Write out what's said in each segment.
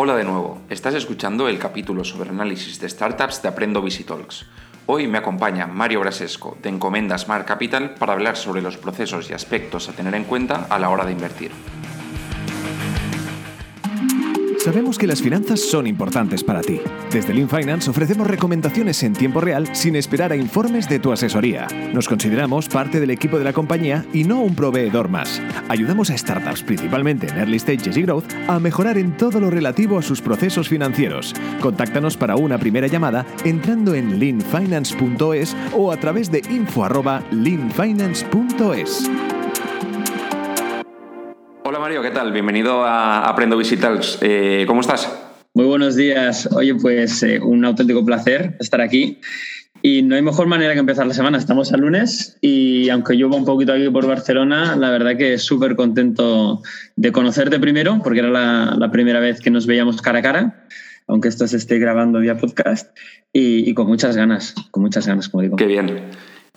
Hola de nuevo, estás escuchando el capítulo sobre análisis de startups de Aprendo Visitalks. Hoy me acompaña Mario Brasesco de Encomendas Smart Capital para hablar sobre los procesos y aspectos a tener en cuenta a la hora de invertir. Sabemos que las finanzas son importantes para ti. Desde Lean Finance ofrecemos recomendaciones en tiempo real sin esperar a informes de tu asesoría. Nos consideramos parte del equipo de la compañía y no un proveedor más. Ayudamos a startups, principalmente en early stages y growth, a mejorar en todo lo relativo a sus procesos financieros. Contáctanos para una primera llamada entrando en leanfinance.es o a través de info@leanfinance.es. Hola Mario, ¿qué tal? Bienvenido a Aprendo Visitals. Eh, ¿Cómo estás? Muy buenos días. Oye, pues eh, un auténtico placer estar aquí. Y no hay mejor manera que empezar la semana. Estamos al lunes y aunque llueva un poquito aquí por Barcelona, la verdad que súper contento de conocerte primero, porque era la, la, primera vez que nos veíamos cara a cara, aunque esto se esté grabando vía podcast, y, y con muchas ganas, con muchas ganas, como digo. Qué bien.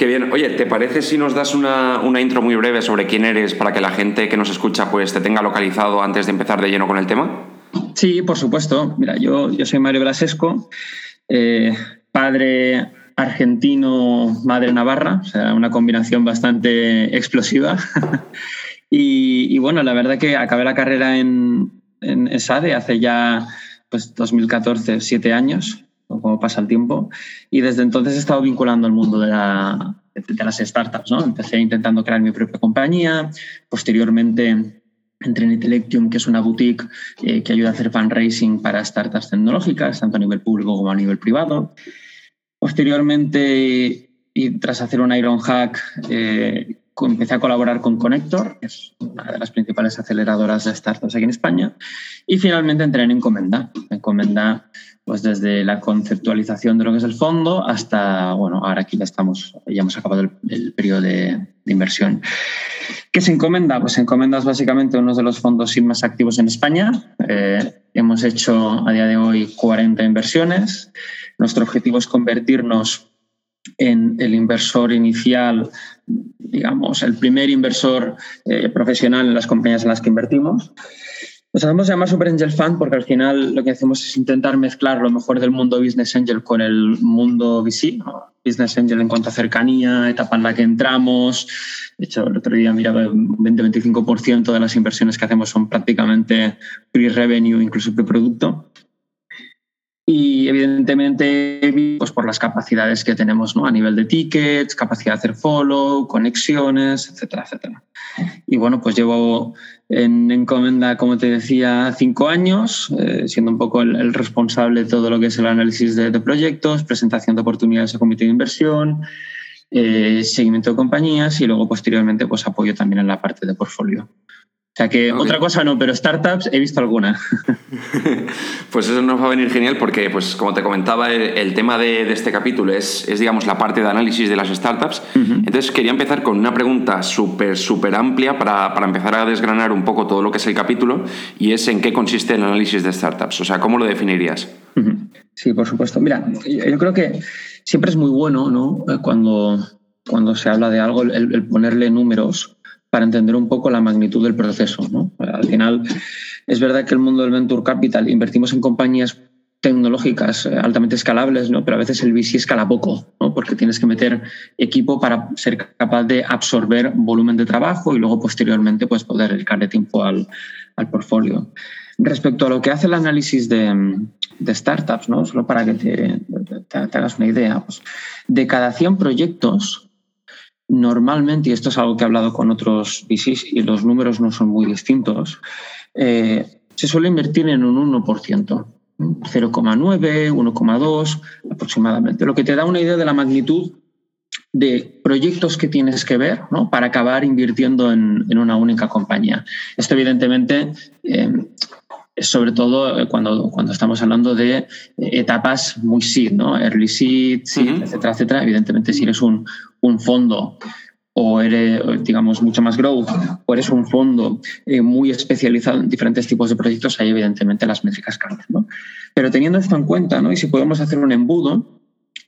Qué bien. Oye, ¿te parece si nos das una, intro muy breve sobre quién eres para que la gente que nos escucha pues te tenga localizado antes de empezar de lleno con el tema? Sí, por supuesto. Mira, yo, yo soy Mario Brasesco, eh, padre argentino, madre navarra, o sea, una combinación bastante explosiva. y, bueno, la verdad que acabé la carrera en, en SADE hace ya pues 2014, siete años cómo pasa el tiempo. Y desde entonces he estado vinculando el mundo de, la, de, las startups. ¿no? Empecé intentando crear mi propia compañía, posteriormente entré en Intellectium, que es una boutique eh, que ayuda a hacer fundraising para startups tecnológicas, tanto a nivel público como a nivel privado. Posteriormente, y tras hacer un Iron Hack, eh, empecé a colaborar con Connector, que es una de las principales aceleradoras de startups aquí en España. Y finalmente entré en Encomenda. Encomenda pues desde la conceptualización de lo que es el fondo hasta, bueno, ahora aquí ya estamos, ya hemos acabado el, periodo de, inversión. ¿Qué se encomenda? Pues encomenda es básicamente uno de los fondos más activos en España. Eh, hemos hecho a día de hoy 40 inversiones. Nuestro objetivo es convertirnos en el inversor inicial, digamos, el primer inversor eh, profesional en las compañías en las que invertimos. Nos hacemos llamar Super Angel Fund porque al final lo que hacemos es intentar mezclar lo mejor del mundo Business Angel con el mundo VC. Business Angel en cuanto a cercanía, etapa en la que entramos. De hecho, el otro día miraba, 20-25% de las inversiones que hacemos son prácticamente pre-revenue, incluso pre-producto y evidentemente pues por las capacidades que tenemos ¿no? a nivel de tickets, capacidad de hacer follow, conexiones, etcétera, etcétera. Y bueno, pues llevo en encomenda, como te decía, cinco años, eh, siendo un poco el, responsable de todo lo que es el análisis de, proyectos, presentación de oportunidades a comité de inversión, eh, seguimiento de compañías y luego posteriormente pues apoyo también en la parte de portfolio. O sea que otra cosa no, pero startups he visto alguna. pues eso nos va a venir genial porque, pues como te comentaba, el, tema de, este capítulo es, es, digamos, la parte de análisis de las startups. Entonces quería empezar con una pregunta súper, súper amplia para, para, empezar a desgranar un poco todo lo que es el capítulo y es en qué consiste el análisis de startups. O sea, ¿cómo lo definirías? Sí, por supuesto. Mira, yo creo que siempre es muy bueno, ¿no? Cuando, cuando se habla de algo, el ponerle números para entender un poco la magnitud del proceso. ¿no? Al final, es verdad que el mundo del venture capital invertimos en compañías tecnológicas eh, altamente escalables, ¿no? pero a veces el VC escala poco, ¿no? porque tienes que meter equipo para ser capaz de absorber volumen de trabajo y luego posteriormente pues, poder dedicarle tiempo al, al portfolio. Respecto a lo que hace el análisis de, de startups, ¿no? solo para que te, te, hagas una idea, pues, de cada 100 proyectos, Normalmente, y esto es algo que he hablado con otros VCs y los números no son muy distintos, eh, se suele invertir en un 1%, 0,9, 1,2 aproximadamente, lo que te da una idea de la magnitud de proyectos que tienes que ver ¿no? para acabar invirtiendo en, una única compañía. Esto evidentemente eh, sobre todo eh, cuando, cuando estamos hablando de eh, etapas muy seed, ¿no? Early seed, seed etcétera, etcétera. Evidentemente, si eres un, un fondo o eres, digamos, mucho más growth, o eres un fondo eh, muy especializado en diferentes tipos de proyectos, ahí evidentemente las métricas cambian. ¿no? Pero teniendo esto en cuenta, ¿no? y si podemos hacer un embudo,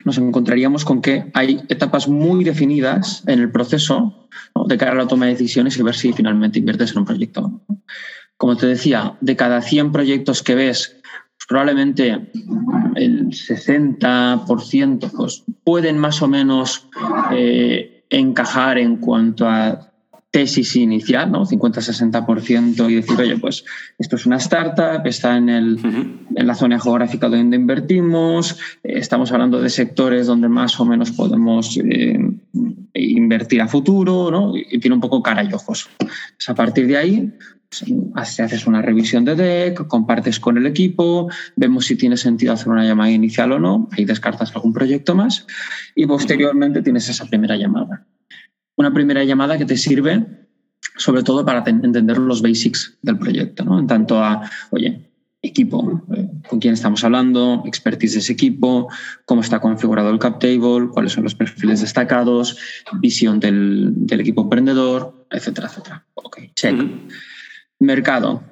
nos encontraríamos con que hay etapas muy definidas en el proceso de cara a la toma de decisiones y ver si finalmente inviertes en un proyecto. Como te decía, de cada 100 proyectos que ves, pues probablemente el 60% pues, pueden más o menos eh, encajar en cuanto a tesis inicial, ¿no? 50-60% y decir, oye, pues esto es una startup, está en, el, en la zona geográfica donde invertimos, estamos hablando de sectores donde más o menos podemos eh, invertir a futuro, ¿no? Y tiene un poco cara y ojos. Pues a partir de ahí, haces una revisión de deck, compartes con el equipo, vemos si tiene sentido hacer una llamada inicial o no, ahí descartas algún proyecto más y posteriormente tienes esa primera llamada una primera llamada que te sirve sobre todo para entender los basics del proyecto, ¿no? En tanto a, oye, equipo, eh, con quién estamos hablando, expertise de ese equipo, cómo está configurado el cap table, cuáles son los perfiles destacados, visión del, equipo emprendedor, etcétera, etcétera. Ok, check. Mercado.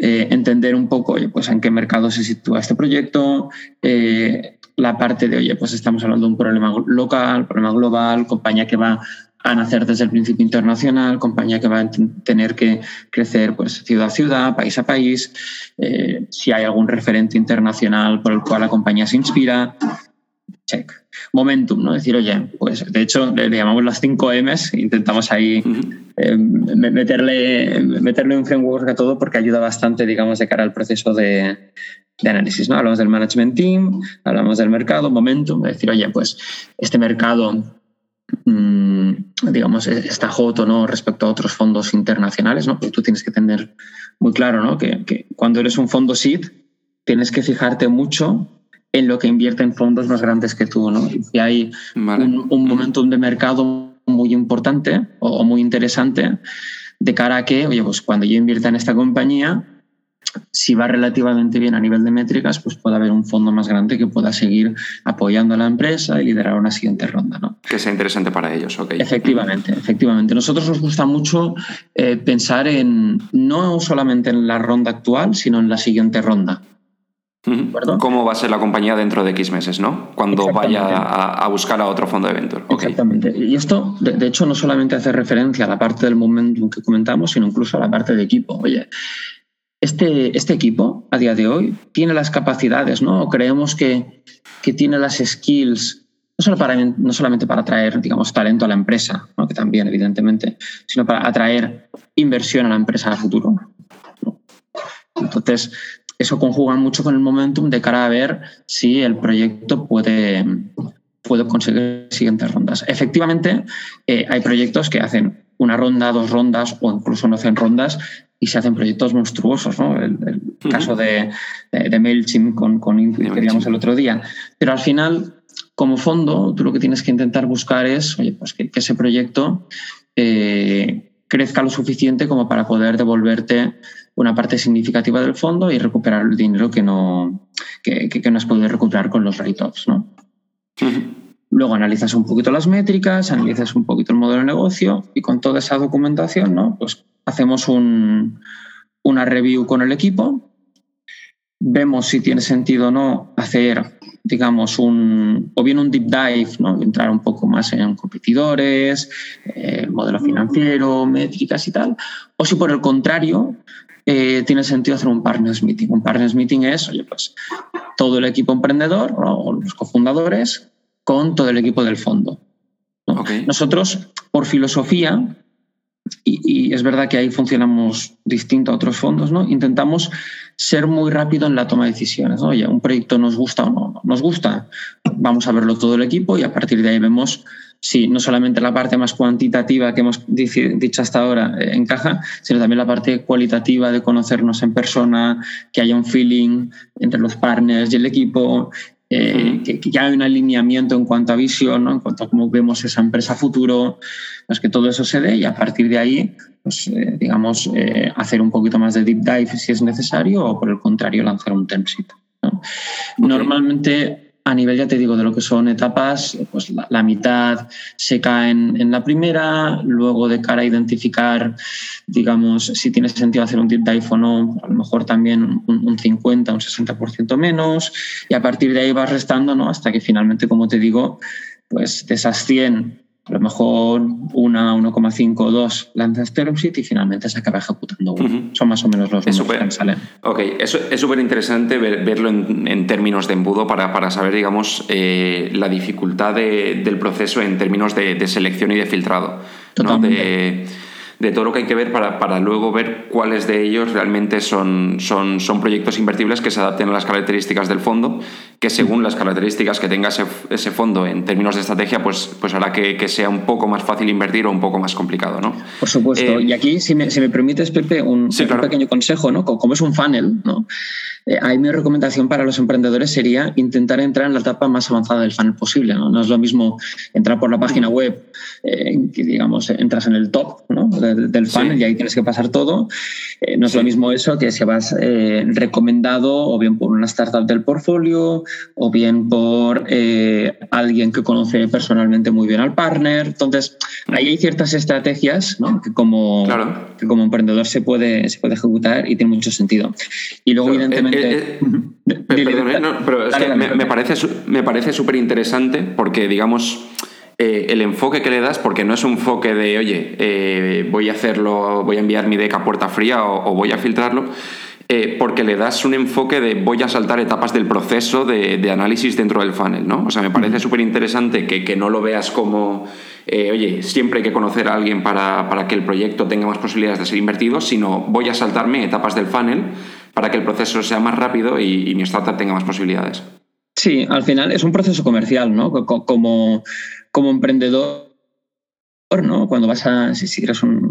Eh, entender un poco, oye, pues en qué mercado se sitúa este proyecto, eh, la parte de, oye, pues estamos hablando de un problema local, problema global, compañía que va a nacer desde el principio internacional, compañía que va a tener que crecer pues, ciudad a ciudad, país a país, eh, si hay algún referente internacional por el cual la compañía se inspira. Check. Momentum, ¿no? Decir, oye, pues de hecho le, llamamos las 5 M's, intentamos ahí eh, meterle, meterle un framework a todo porque ayuda bastante, digamos, de cara al proceso de, de análisis, ¿no? Hablamos del management team, hablamos del mercado, momentum, decir, oye, pues este mercado Mm, digamos, e-, está hot o no respecto a otros fondos internacionales, ¿no? tú tienes que tener muy claro, ¿no? Que, cuando eres un fondo seed, tienes que fijarte mucho en lo que invierten fondos más grandes que tú, ¿no? Si hay un, un, momentum de mercado muy importante o muy interesante de cara a que, oye, pues cuando yo invierta en esta compañía, si va relativamente bien a nivel de métricas, pues puede haber un fondo más grande que pueda seguir apoyando a la empresa y liderar una siguiente ronda. ¿no? Que sea interesante para ellos, ok. Efectivamente, efectivamente. Nosotros nos gusta mucho eh, pensar en no solamente en la ronda actual, sino en la siguiente ronda. ¿Cómo va a ser la compañía dentro de X meses, no? Cuando vaya a, buscar a otro fondo de venture. Exactamente. Y esto, de, hecho, no solamente hace referencia a la parte del momento que comentamos, sino incluso a la parte de equipo. Oye, este, este equipo a día de hoy tiene las capacidades, ¿no? creemos que, que tiene las skills, no, solo para, no solamente para atraer, digamos, talento a la empresa, ¿no? que también, evidentemente, sino para atraer inversión a la empresa a futuro. Entonces, eso conjuga mucho con el momentum de cara a ver si el proyecto puede, puede conseguir siguientes rondas. Efectivamente, eh, hay proyectos que hacen una ronda, dos rondas o incluso no hacen rondas y se hacen proyectos monstruosos, ¿no? El, caso de, de, MailChimp con, con Intuit que el otro día. Pero al final, como fondo, tú lo que tienes que intentar buscar es, oye, pues que, ese proyecto eh, crezca lo suficiente como para poder devolverte una parte significativa del fondo y recuperar el dinero que no, que, que no has podido recuperar con los write-offs, ¿no? Luego analizas un poquito las métricas, analizas un poquito el modelo de negocio y con toda esa documentación, ¿no? Pues hacemos una review con el equipo, vemos si tiene sentido o no hacer, digamos, un, o bien un deep dive, ¿no? entrar un poco más en competidores, eh, modelo financiero, métricas y tal, o si por el contrario eh, tiene sentido hacer un partners meeting. Un partners meeting es, oye, pues todo el equipo emprendedor o los cofundadores con todo el equipo del fondo. Nosotros, por filosofía, y, es verdad que ahí funcionamos distinto a otros fondos, ¿no? Intentamos ser muy rápido en la toma de decisiones. Oye, un proyecto nos gusta o no nos gusta, vamos a verlo todo el equipo y a partir de ahí vemos si no solamente la parte más cuantitativa que hemos dicho hasta ahora eh, encaja, sino también la parte cualitativa de conocernos en persona, que haya un feeling entre los partners y el equipo, eh, que, que, haya un alineamiento en cuanto a visión, en cuanto a cómo vemos esa empresa futuro, pues que todo eso se dé y a partir de ahí, pues, eh, digamos, eh, hacer un poquito más de deep dive si es necesario o por el contrario lanzar un term sheet. Normalmente a nivel, ya te digo, de lo que son etapas, pues la, mitad se cae en, la primera, luego de cara a identificar, digamos, si tiene sentido hacer un deep dive o no, a lo mejor también un, 50, un 60% menos, y a partir de ahí vas restando, ¿no? Hasta que finalmente, como te digo, pues de esas 100 a lo mejor una, 1,5 2 lanzas term sheet y finalmente se acaba ejecutando uno. Son más o menos los números que salen. Ok, eso es súper interesante verlo en, términos de embudo para, para saber, digamos, eh, la dificultad del proceso en términos de, selección y de filtrado. Totalmente de todo lo que hay que ver para, para, luego ver cuáles de ellos realmente son, son, son proyectos invertibles que se adapten a las características del fondo, que según las características que tenga ese, ese fondo en términos de estrategia, pues, pues hará que, que, sea un poco más fácil invertir o un poco más complicado. ¿no? Por supuesto. Eh, y aquí, si me, si me, permites, Pepe, un, pequeño consejo, ¿no? como es un funnel, ¿no? Eh, ahí mi recomendación para los emprendedores sería intentar entrar en la etapa más avanzada del funnel posible. No, no es lo mismo entrar por la página web, eh, que digamos, entras en el top ¿no? del funnel y ahí tienes que pasar todo. Eh, no es lo mismo eso que si vas recomendado o bien por una startup del portfolio o bien por alguien que conoce personalmente muy bien al partner. Entonces, ahí hay ciertas estrategias ¿no? que, como, que como emprendedor se puede, se puede ejecutar y tiene mucho sentido. Y luego, evidentemente, eh, eh, pero es que me, parece, me parece súper interesante porque, digamos, eh, el enfoque que le das, porque no es un enfoque de, oye, voy a hacerlo, voy a enviar mi deck a puerta fría o, voy a filtrarlo, porque le das un enfoque de voy a saltar etapas del proceso de, análisis dentro del funnel, ¿no? O sea, me parece súper interesante que, que, no lo veas como, oye, siempre hay que conocer a alguien para, para, que el proyecto tenga más posibilidades de ser invertido, sino voy a saltarme etapas del funnel para que el proceso sea más rápido y, mi startup tenga más posibilidades. Sí, al final es un proceso comercial, ¿no? Como, como emprendedor, ¿no? Cuando vas a, si eres un,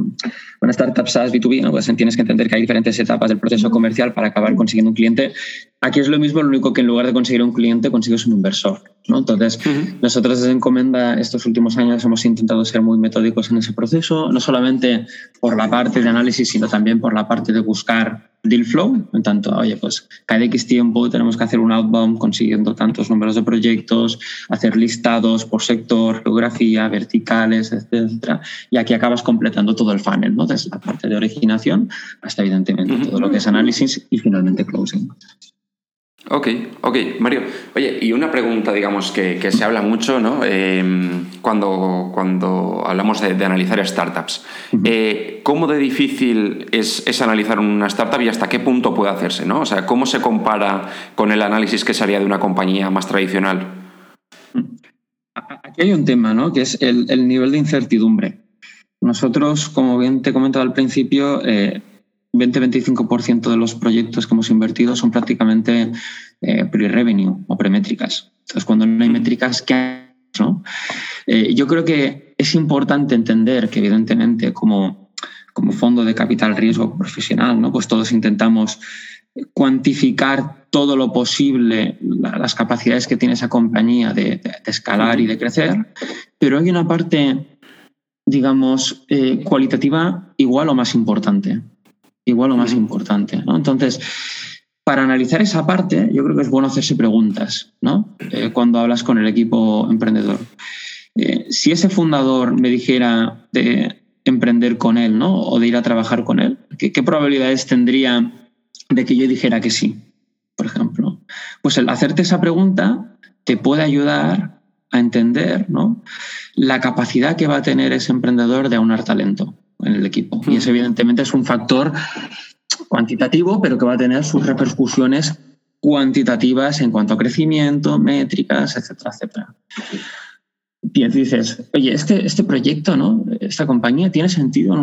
una startup SaaS B2B, ¿no? pues tienes que entender que hay diferentes etapas del proceso comercial para acabar consiguiendo un cliente. Aquí es lo mismo, lo único que en lugar de conseguir un cliente, consigues un inversor. ¿no? Entonces, nosotros desde Encomenda estos últimos años hemos intentado ser muy metódicos en ese proceso, no solamente por la parte de análisis, sino también por la parte de buscar deal flow, en tanto, oye, pues cada X tiempo tenemos que hacer un outbound consiguiendo tantos números de proyectos, hacer listados por sector, geografía, verticales, etcétera, y aquí acabas completando todo el funnel, ¿no? Desde la parte de originación hasta evidentemente todo lo que es análisis y finalmente closing. Ok, ok, Mario. Oye, y una pregunta, digamos, que, se habla mucho ¿no? Em, cuando, cuando hablamos de, analizar startups. Eh, ¿Cómo de difícil es, analizar una startup y hasta qué punto puede hacerse? ¿no? O sea, ¿cómo se compara con el análisis que se haría de una compañía más tradicional? Aquí hay un tema, ¿no? que es el, nivel de incertidumbre. Nosotros, como bien te he comentado al principio, eh, 20-25% de los proyectos que hemos invertido son prácticamente eh, pre-revenue o premétricas. Entonces, cuando no hay métricas, ¿qué hay? ¿no? Eh, yo creo que es importante entender que, evidentemente, como, como fondo de capital riesgo profesional, ¿no? pues todos intentamos cuantificar todo lo posible las capacidades que tiene esa compañía de, escalar y de crecer, pero hay una parte, digamos, eh, cualitativa igual o más importante igual lo más importante. ¿no? Entonces, para analizar esa parte, yo creo que es bueno hacerse preguntas ¿no? Eh, cuando hablas con el equipo emprendedor. Eh, si ese fundador me dijera de emprender con él ¿no? o de ir a trabajar con él, ¿qué, qué probabilidades tendría de que yo dijera que sí, por ejemplo? Pues el hacerte esa pregunta te puede ayudar a entender ¿no? la capacidad que va a tener ese emprendedor de aunar talento en el equipo. Y eso evidentemente es un factor cuantitativo, pero que va a tener sus repercusiones cuantitativas en cuanto a crecimiento, métricas, etcétera, etcétera. Y dices, oye, este, este proyecto, ¿no? esta compañía tiene sentido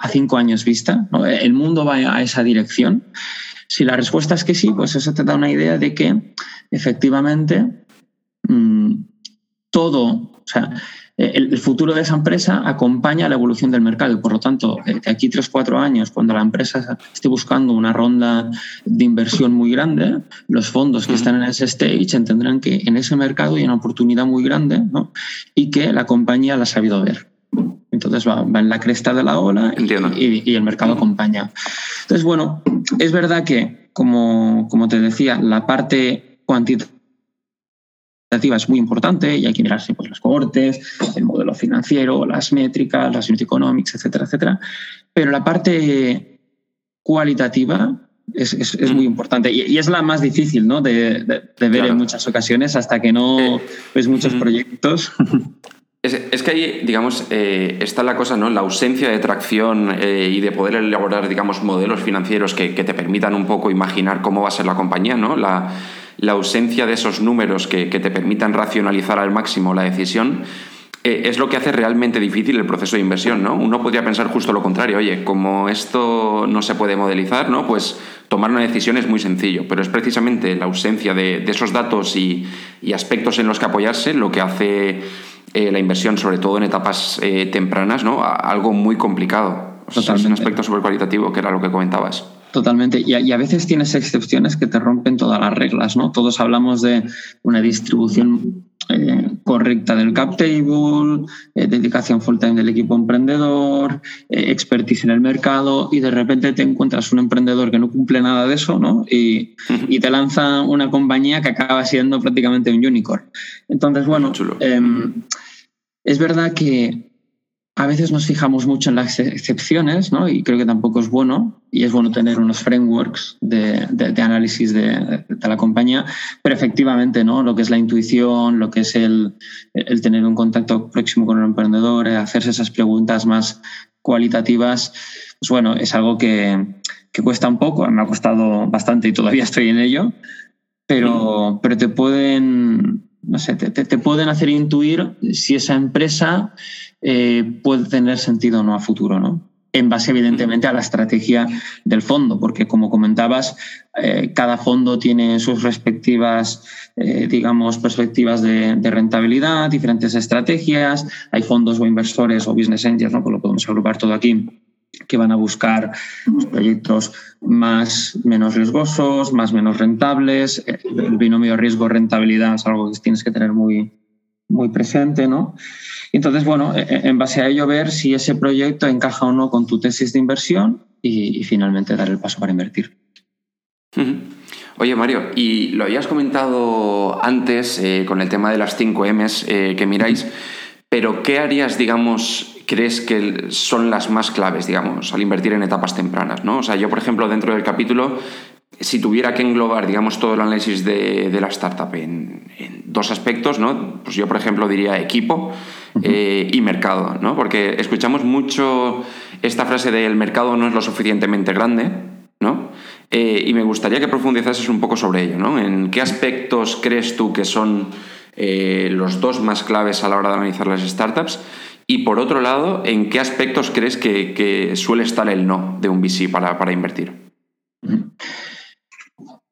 a cinco años vista, el mundo va a esa dirección. Si la respuesta es que sí, pues eso te da una idea de que efectivamente mm, todo, o sea, el, futuro de esa empresa acompaña la evolución del mercado y por lo tanto, de aquí tres, cuatro años, cuando la empresa esté buscando una ronda de inversión muy grande, los fondos que están en ese stage entenderán que en ese mercado hay una oportunidad muy grande y que la compañía la ha sabido ver. Entonces va, en la cresta de la ola y, y, el mercado acompaña. Entonces, bueno, es verdad que, como, como te decía, la parte cuantitativa es muy importante y hay que mirarse pues, las cohortes, el modelo financiero, las métricas, las unit economics, etcétera, etcétera. Pero la parte cualitativa es, es, muy importante y, es la más difícil ¿no? de, de, ver en muchas ocasiones hasta que no ves muchos proyectos. Es, que ahí, digamos, eh, está la cosa, ¿no? La ausencia de tracción eh, y de poder elaborar, digamos, modelos financieros que, te permitan un poco imaginar cómo va a ser la compañía, ¿no? La, ausencia de esos números que, te permitan racionalizar al máximo la decisión eh, es lo que hace realmente difícil el proceso de inversión, ¿no? Uno podría pensar justo lo contrario, oye, como esto no se puede modelizar, ¿no? Pues tomar una decisión es muy sencillo, pero es precisamente la ausencia de, esos datos y, y aspectos en los que apoyarse lo que hace eh, la inversión, sobre todo en etapas eh, tempranas, ¿no? algo muy complicado. es un aspecto súper cualitativo, que era lo que comentabas. Totalmente. Y a, veces tienes excepciones que te rompen todas las reglas, ¿no? Todos hablamos de una distribución eh, correcta del cap table, dedicación full time del equipo emprendedor, expertise en el mercado y de repente te encuentras un emprendedor que no cumple nada de eso, ¿no? Y, y te lanza una compañía que acaba siendo prácticamente un unicorn. Entonces, bueno, es verdad que a veces nos fijamos mucho en las excepciones, ¿no? Y creo que tampoco es bueno, y es bueno tener unos frameworks de, análisis de, la compañía, pero efectivamente, ¿no? Lo que es la intuición, lo que es el, tener un contacto próximo con el emprendedor, hacerse esas preguntas más cualitativas, pues bueno, es algo que, cuesta un poco, me ha costado bastante y todavía estoy en ello, pero, pero te pueden no sé, te, pueden hacer intuir si esa empresa eh, puede tener sentido o no a futuro, ¿no? En base, evidentemente, a la estrategia del fondo, porque como comentabas, eh, cada fondo tiene sus respectivas, eh, digamos, perspectivas de, rentabilidad, diferentes estrategias. Hay fondos o inversores o business angels, ¿no? Pues lo podemos agrupar todo aquí que van a buscar proyectos más menos riesgosos, más menos rentables. El binomio riesgo-rentabilidad es algo que tienes que tener muy, muy presente, ¿no? Entonces, bueno, e, e, en base a ello ver si ese proyecto encaja o no con tu tesis de inversión y, finalmente dar el paso para invertir. Oye, Mario, y lo habías comentado antes eh, con el tema de las 5 M's eh, que miráis, pero ¿qué harías, digamos, crees que son las más claves, digamos, al invertir en etapas tempranas, ¿no? O sea, yo, por ejemplo, dentro del capítulo, si tuviera que englobar, digamos, todo el análisis de, la startup en, dos aspectos, ¿no? Pues yo, por ejemplo, diría equipo eh, y mercado, ¿no? Porque escuchamos mucho esta frase de el mercado no es lo suficientemente grande, ¿no? Eh, y me gustaría que profundizases un poco sobre ello, ¿no? ¿En qué aspectos crees tú que son eh, los dos más claves a la hora de analizar las startups? Y por otro lado, ¿en qué aspectos crees que, suele estar el no de un VC para, invertir?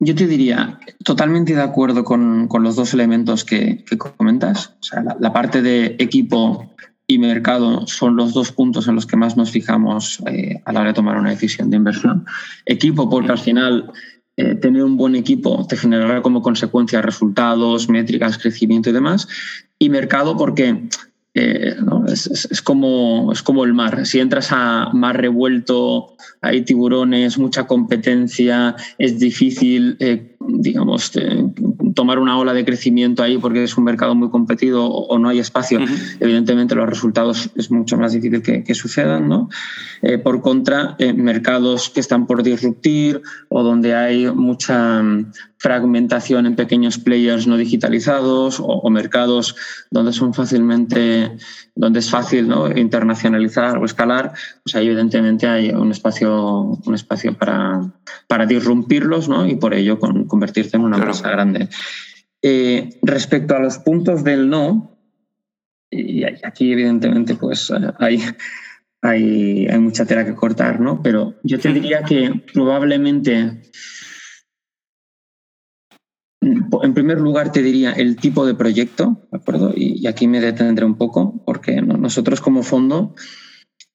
Yo te diría, totalmente de acuerdo con, los dos elementos que, comentas. O sea, la, parte de equipo y mercado son los dos puntos en los que más nos fijamos eh, a la hora de tomar una decisión de inversión. Equipo, porque al final eh, tener un buen equipo te generará como consecuencia resultados, métricas, crecimiento y demás. Y mercado, porque eh, es, como, es como el mar. Si entras a mar revuelto, hay tiburones, mucha competencia, es difícil, eh, digamos, tomar una ola de crecimiento ahí porque es un mercado muy competido o, no hay espacio. Evidentemente los resultados es mucho más difícil que, sucedan. ¿no? Eh, por contra, mercados que están por disruptir o donde hay mucha fragmentación en pequeños players no digitalizados o, mercados donde son fácilmente donde es fácil ¿no? internacionalizar o escalar, pues ahí evidentemente hay un espacio, un espacio para, para disrumpirlos ¿no? y por ello convertirse en una empresa grande. Eh, respecto a los puntos del no, y aquí evidentemente pues hay, hay, hay mucha tela que cortar, ¿no? pero yo te diría que probablemente en primer lugar, te diría el tipo de proyecto, ¿de acuerdo? Y, aquí me detendré un poco, porque nosotros como fondo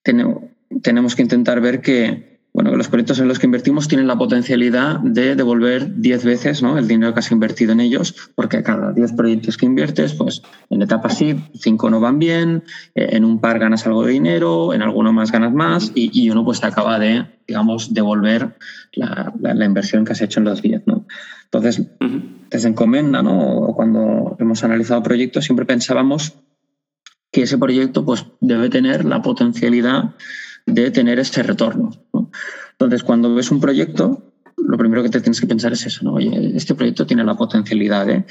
tenemos, que intentar ver que, bueno, los proyectos en los que invertimos tienen la potencialidad de devolver 10 veces ¿no? el dinero que has invertido en ellos, porque cada 10 proyectos que inviertes, pues en etapa sí, 5 no van bien, eh, en un par ganas algo de dinero, en alguno más ganas más, y, uno pues te acaba de, digamos, devolver la, inversión que has hecho en los 10, ¿no? Entonces, desde Encomenda, ¿no? cuando hemos analizado proyectos, siempre pensábamos que ese proyecto pues, debe tener la potencialidad de tener este retorno. Entonces, cuando ves un proyecto, lo primero que te tienes que pensar es eso, ¿no? Oye, este proyecto tiene la potencialidad, ¿eh?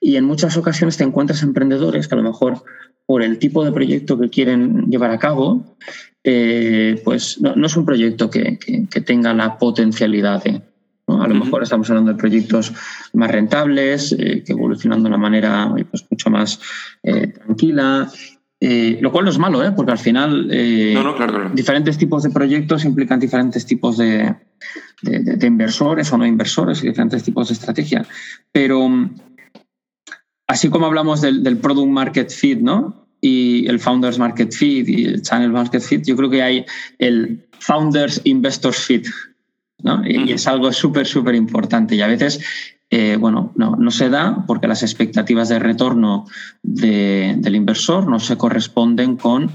Y en muchas ocasiones te encuentras emprendedores que a lo mejor por el tipo de proyecto que quieren llevar a cabo, eh, pues no, es un proyecto que, tenga la potencialidad de... A lo mejor estamos hablando de proyectos más rentables, eh, que evolucionando de una manera pues, mucho más eh, tranquila, lo cual no es malo, porque al final diferentes tipos de proyectos implican diferentes tipos de, inversores o no inversores y diferentes tipos de estrategia. Pero así como hablamos del, product market fit, ¿no? Y el founders market fit y el channel market fit, yo creo que hay el founders investors fit, ¿no? Y, es algo súper, súper importante. Y a veces, eh, bueno, no, no, se da porque las expectativas de retorno del inversor no se corresponden con,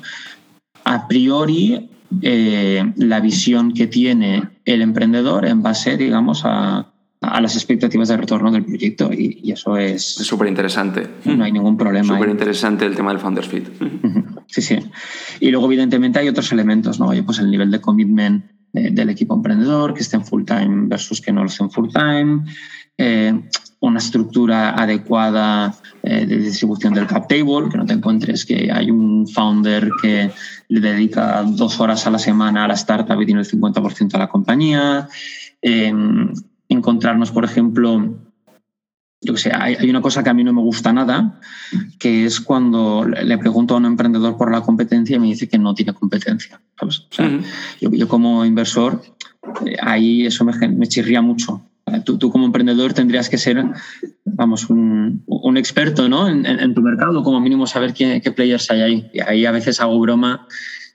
a priori, eh, la visión que tiene el emprendedor en base, digamos, a, a las expectativas de retorno del proyecto y, eso es... súper interesante. No hay ningún problema. Súper interesante el tema del Founders Fit. Sí, sí. Y luego, evidentemente, hay otros elementos, ¿no? Oye, pues el nivel de commitment eh, del equipo emprendedor, que estén full time versus que no lo estén full time, eh, una estructura adecuada eh, de distribución del cap table, que no te encuentres que hay un founder que le dedica dos horas a la semana a la startup y tiene el 50% a la compañía encontrarnos, por ejemplo, yo que sé, hay, una cosa que a mí no me gusta nada, que es cuando le pregunto a un emprendedor por la competencia y me dice que no tiene competencia. yo, como inversor, eh, ahí eso me, chirría mucho. Tú, como emprendedor tendrías que ser, vamos, un, experto ¿no? En, tu mercado, como mínimo saber qué, qué players hay ahí. Y ahí a veces hago broma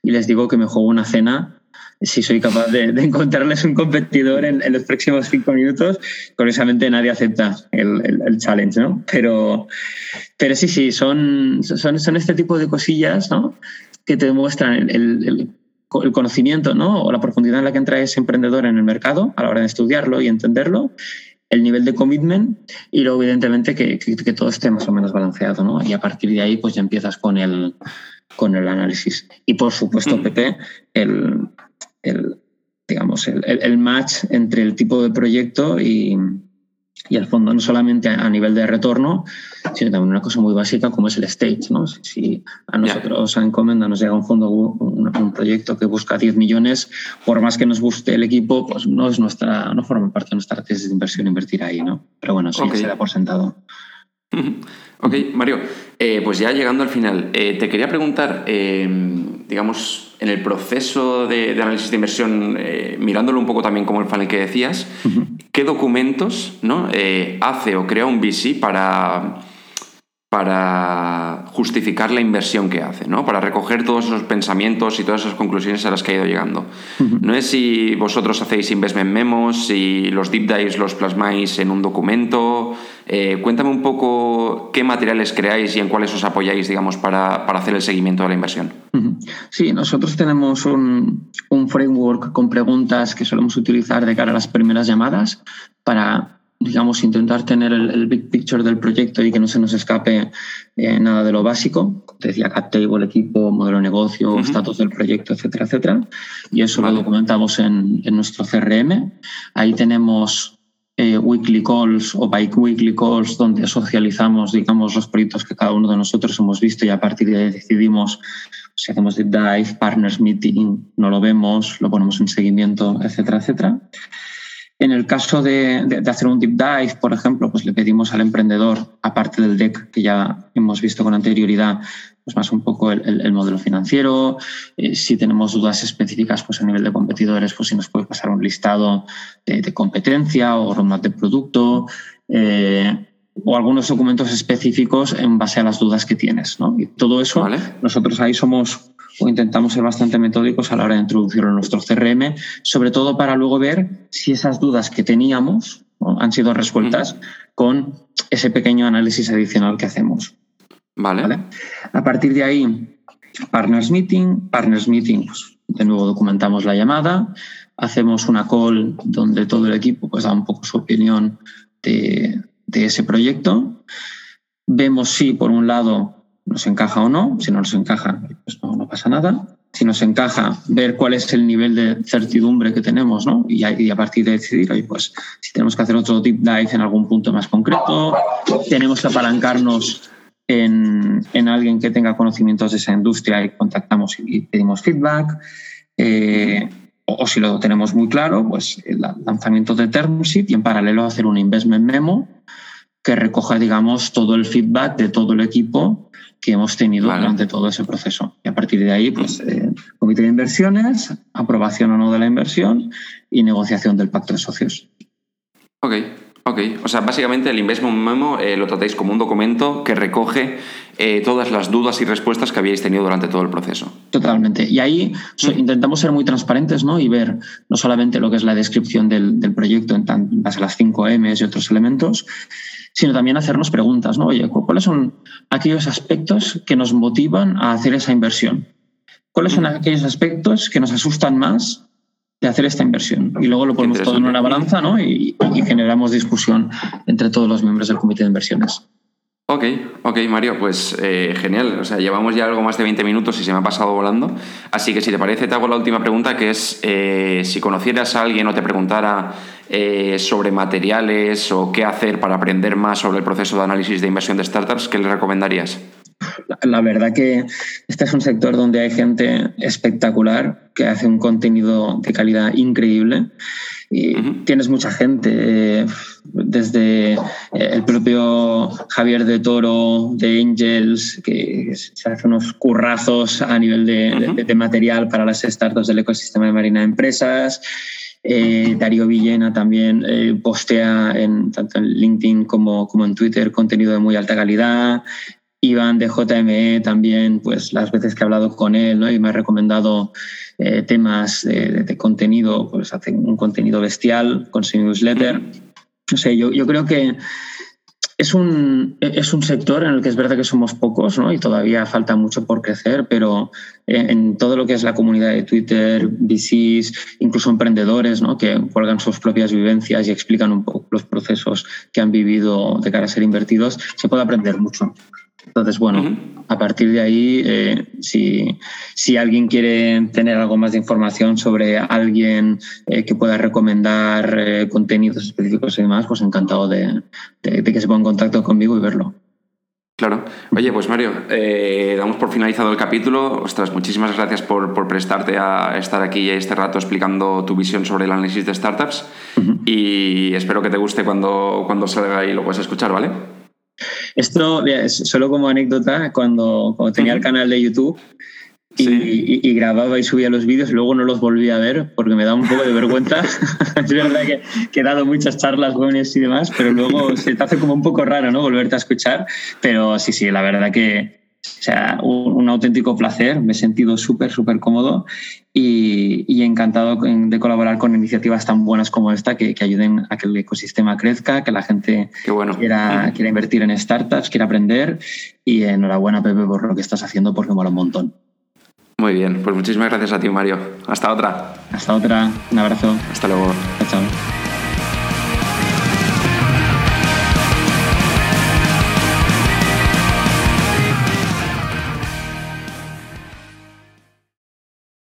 y les digo que me juego una cena si soy capaz de, encontrarles un competidor en, los próximos cinco minutos, curiosamente nadie acepta el, challenge, ¿no? Pero, pero sí, sí, son, son, son este tipo de cosillas, ¿no? Que te demuestran el, conocimiento, ¿no? O la profundidad en la que entra ese emprendedor en el mercado a la hora de estudiarlo y entenderlo el nivel de commitment y luego evidentemente que, que, todo esté más o menos balanceado, ¿no? Y a partir de ahí pues ya empiezas con el, con el análisis. Y por supuesto, Pepe, el, el, digamos, el, match entre el tipo de proyecto y, y el fondo, no solamente a, nivel de retorno, sino también una cosa muy básica como es el stage. ¿no? Si a nosotros a Encomenda nos llega un fondo, un, proyecto que busca 10 millones, por más que nos guste el equipo, pues no, es nuestra, no forma parte de nuestra tesis de inversión invertir ahí. ¿no? Pero bueno, sí, se da por sentado. Ok, Mario, eh, pues ya llegando al final, eh, te quería preguntar, eh, digamos, en el proceso de, análisis de inversión, mirándolo un poco también como el funnel que decías, ¿qué documentos ¿no? hace o crea un VC para para justificar la inversión que hace, ¿no? para recoger todos esos pensamientos y todas esas conclusiones a las que ha ido llegando. No es si vosotros hacéis investment memos, si los deep dives los plasmáis en un documento. Eh, cuéntame un poco qué materiales creáis y en cuáles os apoyáis, digamos, para, para hacer el seguimiento de la inversión. Sí, nosotros tenemos un, un framework con preguntas que solemos utilizar de cara a las primeras llamadas para digamos, intentar tener el, big picture del proyecto y que no se nos escape eh, nada de lo básico. Te decía cap table, equipo, modelo de negocio, estatus del proyecto, etcétera, etcétera. Y eso lo documentamos en, en, nuestro CRM. Ahí tenemos eh, weekly calls o bi-weekly calls donde socializamos, digamos, los proyectos que cada uno de nosotros hemos visto y a partir de ahí decidimos si hacemos deep dive, partners meeting, no lo vemos, lo ponemos en seguimiento, etcétera, etcétera. En el caso de, hacer un deep dive, por ejemplo, pues le pedimos al emprendedor, aparte del deck que ya hemos visto con anterioridad, pues más un poco el, modelo financiero. Eh, si tenemos dudas específicas pues a nivel de competidores, pues si nos puede pasar un listado de, competencia o roadmap de producto. Eh, o algunos documentos específicos en base a las dudas que tienes. ¿no? Y todo eso, nosotros ahí somos o intentamos ser bastante metódicos a la hora de introducirlo en nuestro CRM, sobre todo para luego ver si esas dudas que teníamos han sido resueltas con ese pequeño análisis adicional que hacemos. Vale. A partir de ahí, Partners Meeting. Partners Meeting, pues, de nuevo documentamos la llamada, hacemos una call donde todo el equipo pues, da un poco su opinión de, de ese proyecto. Vemos si, por un lado, nos encaja o no. Si no nos encaja, pues no, pasa nada. si nos encaja, ver cuál es el nivel de certidumbre que tenemos, ¿no? Y a, partir de decidir, oye, pues si tenemos que hacer otro deep dive en algún punto más concreto, tenemos que apalancarnos en, en alguien que tenga conocimientos de esa industria y contactamos y pedimos feedback. Eh, o, si lo tenemos muy claro, pues el lanzamiento de term y en paralelo hacer un investment memo que recoja, digamos, todo el feedback de todo el equipo que hemos tenido durante todo ese proceso. Y a partir de ahí, pues, eh, comité de inversiones, aprobación o no de la inversión y negociación del pacto de socios. Ok, ok. O sea, básicamente el Investment Memo eh, lo tratáis como un documento que recoge eh, todas las dudas y respuestas que habíais tenido durante todo el proceso. Totalmente. Y ahí mm. intentamos ser muy transparentes ¿no? y ver no solamente lo que es la descripción del, del proyecto en, tan, base a las 5 M's y otros elementos, sino también hacernos preguntas, ¿no? Oye, ¿cuáles son aquellos aspectos que nos motivan a hacer esa inversión? ¿Cuáles son aquellos aspectos que nos asustan más de hacer esta inversión? Y luego lo ponemos todo en una balanza ¿no? y, y generamos discusión entre todos los miembros del comité de inversiones. Ok, ok, Mario, pues eh, genial. O sea, llevamos ya algo más de 20 minutos y se me ha pasado volando. Así que si te parece, te hago la última pregunta, que es eh, si conocieras a alguien o te preguntara eh, sobre materiales o qué hacer para aprender más sobre el proceso de análisis de inversión de startups, ¿qué le recomendarías? La verdad que este es un sector donde hay gente espectacular que hace un contenido de calidad increíble y tienes mucha gente, desde eh, el propio Javier de Toro de Angels, que se hace unos currazos a nivel de, material para las startups del ecosistema de Marina Empresas. Eh, Darío Villena también eh, postea en, tanto en LinkedIn como, como en Twitter contenido de muy alta calidad. Iván de JME también, pues las veces que he hablado con él ¿no? y me ha recomendado eh, temas de, contenido, pues hace un contenido bestial con su newsletter. No sé, yo, creo que es un, es un sector en el que es verdad que somos pocos ¿no? y todavía falta mucho por crecer, pero en, todo lo que es la comunidad de Twitter, VCs, incluso emprendedores ¿no? que cuelgan sus propias vivencias y explican un poco los procesos que han vivido de cara a ser invertidos, se puede aprender mucho. Entonces, bueno, a partir de ahí, eh, si, si, alguien quiere tener algo más de información sobre alguien eh, que pueda recomendar eh, contenidos específicos y demás, pues encantado de, que se ponga en contacto conmigo y verlo. Claro. Oye, pues Mario, damos por finalizado el capítulo. Ostras, muchísimas gracias por, por, prestarte a estar aquí este rato explicando tu visión sobre el análisis de startups. Y espero que te guste cuando, cuando salga y lo puedas escuchar, ¿vale? Esto, solo como anécdota, cuando, tenía el canal de YouTube y, grababa y subía los vídeos, luego no los volví a ver porque me da un poco de vergüenza. es verdad que, he dado muchas charlas jóvenes y demás, pero luego se te hace como un poco raro, ¿no? Volverte a escuchar. Pero sí, sí, la verdad que, o sea, un, auténtico placer, me he sentido súper, súper cómodo y, encantado de colaborar con iniciativas tan buenas como esta que, ayuden a que el ecosistema crezca, que la gente quiera, quiera invertir en startups, quiera aprender y enhorabuena Pepe por lo que estás haciendo porque mola un montón. Muy bien, pues muchísimas gracias a ti Mario. Hasta otra. Hasta otra, un abrazo. Hasta luego. chao.